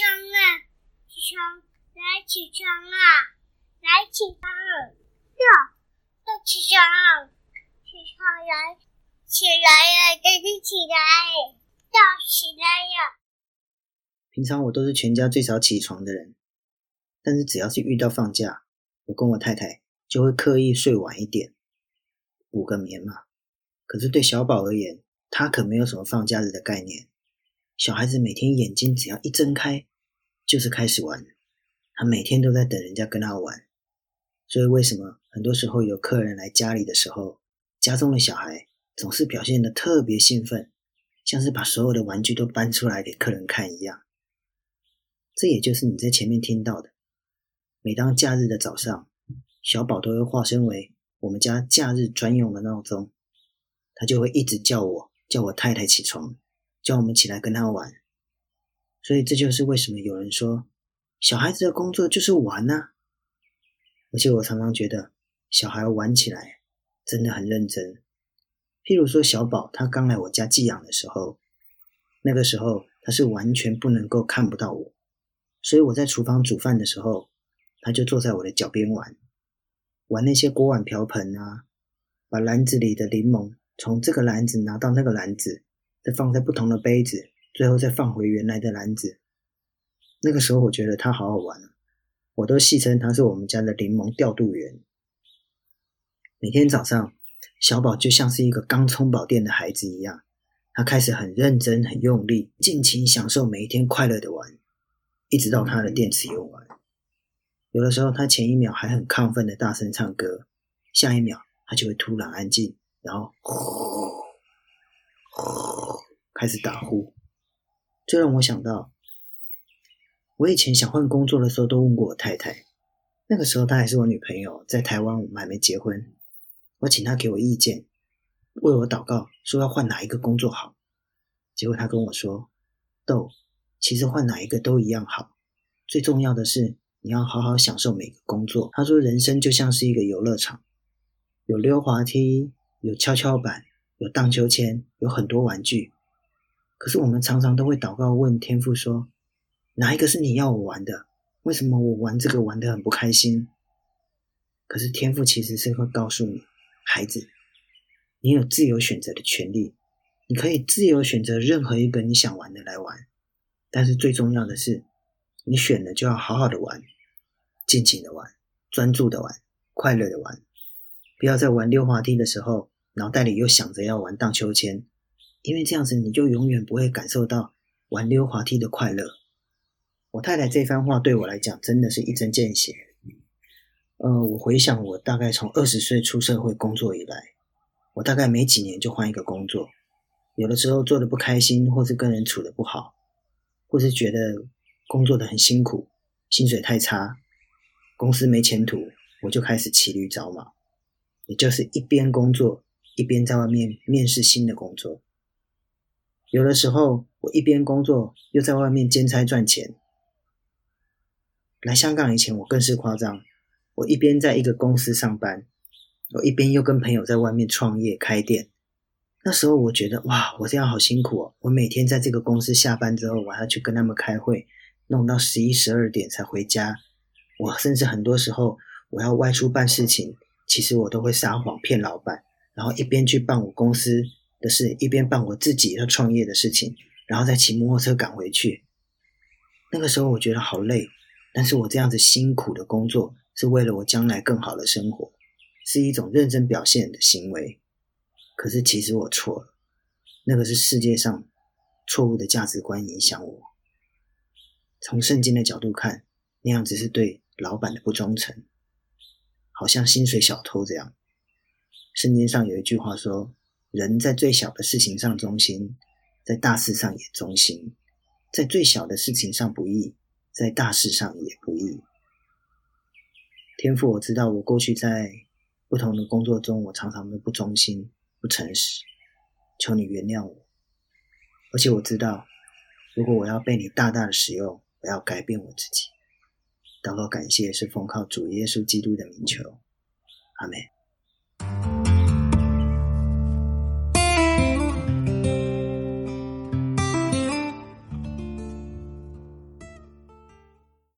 起床啊起床，来起床啊，来起床。要要起床，起床，来，起来呀，赶紧起来，要起来呀。平常我都是全家最早起床的人，但是只要是遇到放假，我跟我太太就会刻意睡晚一点，补个眠嘛。可是对小宝而言，他可没有什么放假日的概念，小孩子每天眼睛只要一睁开。就是开始玩，他每天都在等人家跟他玩。所以为什么很多时候有客人来家里的时候，家中的小孩总是表现的特别兴奋，像是把所有的玩具都搬出来给客人看一样？这也就是你在前面听到的。每当假日的早上，小宝都会化身为我们家假日专用的闹钟，他就会一直叫我，叫我太太起床。叫我们起来跟他玩，所以这就是为什么有人说小孩子的工作就是玩呐。而且我常常觉得小孩玩起来真的很认真。譬如说小宝他刚来我家寄养的时候，那个时候他是完全不能够看不到我，所以我在厨房煮饭的时候，他就坐在我的脚边玩，玩那些锅碗瓢盆啊，把篮子里的柠檬从这个篮子拿到那个篮子。再放在不同的杯子，最后再放回原来的篮子。那个时候，我觉得他好好玩啊，我都戏称他是我们家的柠檬调度员。每天早上，小宝就像是一个刚充饱电的孩子一样，他开始很认真、很用力，尽情享受每一天快乐的玩，一直到他的电池用完。有的时候，他前一秒还很亢奋的大声唱歌，下一秒他就会突然安静，然后呼。开始打呼，这让我想到，我以前想换工作的时候，都问过我太太。那个时候她还是我女朋友，在台湾我们还没结婚。我请她给我意见，为我祷告，说要换哪一个工作好。结果她跟我说：“豆，其实换哪一个都一样好，最重要的是你要好好享受每个工作。”她说：“人生就像是一个游乐场，有溜滑梯，有跷跷板。”有荡秋千，有很多玩具，可是我们常常都会祷告问天父说：“哪一个是你要我玩的？为什么我玩这个玩得很不开心？”可是天父其实是会告诉你，孩子，你有自由选择的权利，你可以自由选择任何一个你想玩的来玩，但是最重要的是，你选了就要好好的玩，尽情的玩，专注的玩，快乐的玩，不要在玩溜滑梯的时候。脑袋里又想着要玩荡秋千，因为这样子你就永远不会感受到玩溜滑梯的快乐。我太太这番话对我来讲真的是一针见血。呃，我回想我大概从二十岁出社会工作以来，我大概没几年就换一个工作，有的时候做的不开心，或是跟人处的不好，或是觉得工作的很辛苦，薪水太差，公司没前途，我就开始骑驴找马，也就是一边工作。一边在外面面试新的工作，有的时候我一边工作又在外面兼差赚钱。来香港以前我更是夸张，我一边在一个公司上班，我一边又跟朋友在外面创业开店。那时候我觉得哇，我这样好辛苦哦！我每天在这个公司下班之后，我要去跟他们开会，弄到十一十二点才回家。我甚至很多时候我要外出办事情，其实我都会撒谎骗老板。然后一边去办我公司的事，一边办我自己要创业的事情，然后再骑摩托车赶回去。那个时候我觉得好累，但是我这样子辛苦的工作是为了我将来更好的生活，是一种认真表现的行为。可是其实我错了，那个是世界上错误的价值观影响我。从圣经的角度看，那样子是对老板的不忠诚，好像薪水小偷这样。圣经上有一句话说：“人在最小的事情上忠心，在大事上也忠心；在最小的事情上不易，在大事上也不易。”天父，我知道我过去在不同的工作中，我常常都不忠心、不诚实，求你原谅我。而且我知道，如果我要被你大大的使用，我要改变我自己。祷告感谢是奉靠主耶稣基督的名求，阿门。